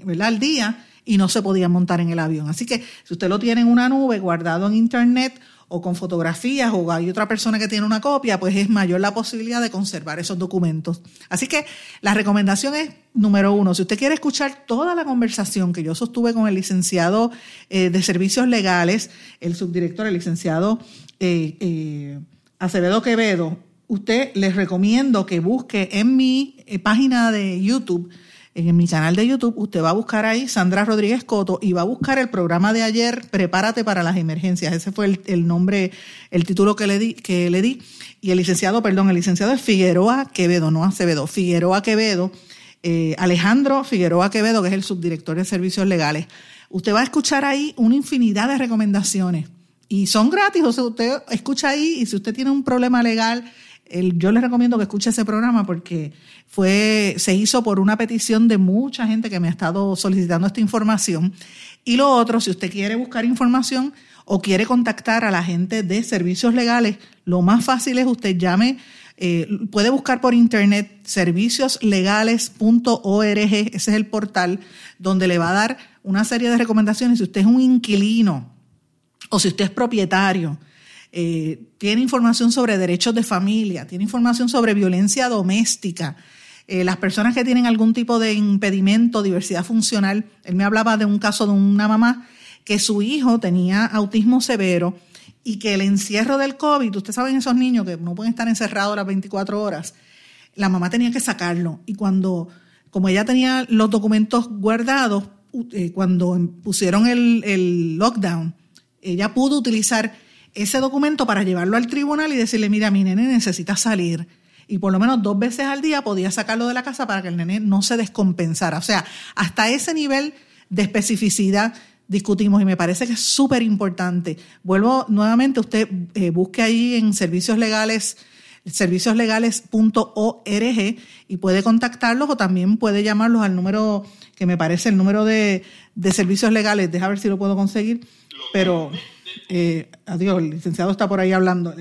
¿verdad? al día y no se podía montar en el avión. Así que si usted lo tiene en una nube guardado en internet o con fotografías o hay otra persona que tiene una copia, pues es mayor la posibilidad de conservar esos documentos. Así que la recomendación es, número uno, si usted quiere escuchar toda la conversación que yo sostuve con el licenciado eh, de servicios legales, el subdirector, el licenciado eh, eh, Acevedo Quevedo, usted les recomiendo que busque en mi página de YouTube en mi canal de YouTube, usted va a buscar ahí Sandra Rodríguez Coto y va a buscar el programa de ayer, Prepárate para las emergencias. Ese fue el, nombre, el título que le di, que le di. Y el licenciado, perdón, el licenciado es Figueroa Quevedo, no Acevedo, Figueroa Quevedo, eh, Alejandro Figueroa Quevedo, que es el subdirector de servicios legales. Usted va a escuchar ahí una infinidad de recomendaciones y son gratis, o sea, usted escucha ahí y si usted tiene un problema legal, yo le recomiendo que escuche ese programa porque fue, se hizo por una petición de mucha gente que me ha estado solicitando esta información. Y lo otro, si usted quiere buscar información o quiere contactar a la gente de servicios legales, lo más fácil es usted llame, eh, puede buscar por internet servicioslegales.org, ese es el portal donde le va a dar una serie de recomendaciones. Si usted es un inquilino o si usted es propietario, eh, tiene información sobre derechos de familia, tiene información sobre violencia doméstica, eh, las personas que tienen algún tipo de impedimento, diversidad funcional. Él me hablaba de un caso de una mamá que su hijo tenía autismo severo y que el encierro del COVID, ustedes saben esos niños que no pueden estar encerrados las 24 horas, la mamá tenía que sacarlo y cuando, como ella tenía los documentos guardados, eh, cuando pusieron el, el lockdown, ella pudo utilizar ese documento para llevarlo al tribunal y decirle, mira, mi nene necesita salir. Y por lo menos dos veces al día podía sacarlo de la casa para que el nene no se descompensara. O sea, hasta ese nivel de especificidad discutimos y me parece que es súper importante. Vuelvo nuevamente, usted eh, busque ahí en servicios legales servicioslegales.org y puede contactarlos o también puede llamarlos al número que me parece el número de, servicios legales. Deja ver si lo puedo conseguir. Pero, eh, adiós, el licenciado está por ahí hablando.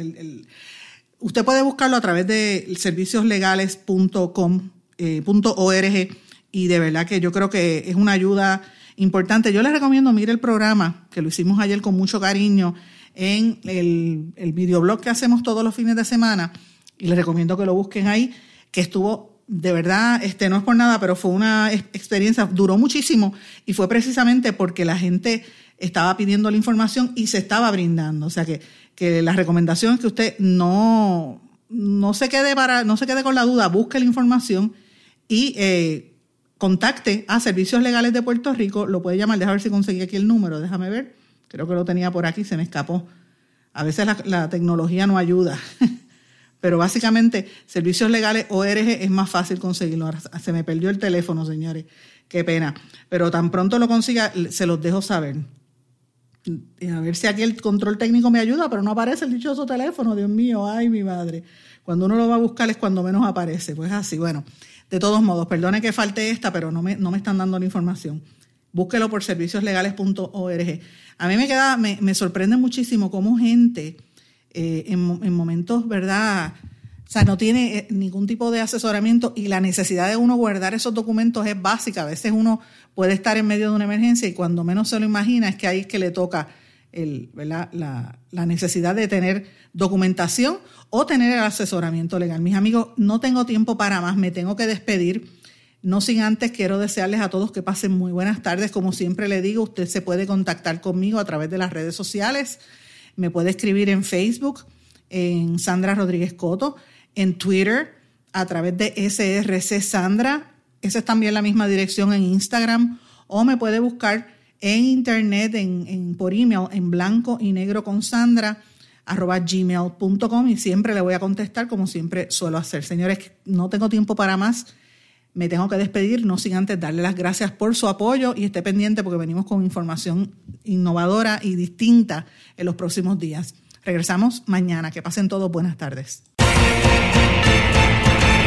usted puede buscarlo a través de servicioslegales.com.org eh, y de verdad que yo creo que es una ayuda importante. Yo les recomiendo, mire el programa, que lo hicimos ayer con mucho cariño, en el, el videoblog que hacemos todos los fines de semana, y les recomiendo que lo busquen ahí, que estuvo de verdad, este, no es por nada, pero fue una experiencia, duró muchísimo y fue precisamente porque la gente estaba pidiendo la información y se estaba brindando. O sea que, que la recomendación es que usted no, no, se quede para, no se quede con la duda, busque la información y eh, contacte a Servicios Legales de Puerto Rico, lo puede llamar, déjame ver si conseguí aquí el número, déjame ver, creo que lo tenía por aquí, se me escapó. A veces la, tecnología no ayuda, pero básicamente Servicios Legales ORG es más fácil conseguirlo. se me perdió el teléfono, señores, qué pena, pero tan pronto lo consiga, se los dejo saber. A ver si aquí el control técnico me ayuda, pero no aparece el dichoso teléfono, Dios mío, ay mi madre. Cuando uno lo va a buscar es cuando menos aparece, pues así, bueno. De todos modos, perdone que falte esta, pero no me, no me están dando la información. Búsquelo por servicioslegales.org. A mí me queda, me, sorprende muchísimo cómo gente eh, en, momentos, ¿verdad? O sea, no tiene eh, ningún tipo de asesoramiento y la necesidad de uno guardar esos documentos es básica. A veces uno puede estar en medio de una emergencia y cuando menos se lo imagina es que ahí es que le toca el, La, la, necesidad de tener documentación o tener el asesoramiento legal. Mis amigos, no tengo tiempo para más, me tengo que despedir. No sin antes quiero desearles a todos que pasen muy buenas tardes. Como siempre le digo, usted se puede contactar conmigo a través de las redes sociales. Me puede escribir en Facebook, en Sandra Rodríguez Coto, en Twitter, a través de SRC Sandra. Esa es también la misma dirección en Instagram. O me puede buscar en internet, en, por email, en blanco y negro con Sandra arroba gmail.com y siempre le voy a contestar como siempre suelo hacer. Señores, no tengo tiempo para más. Me tengo que despedir, no sin antes darle las gracias por su apoyo y esté pendiente porque venimos con información innovadora y distinta en los próximos días. Regresamos mañana. Que pasen todos buenas tardes.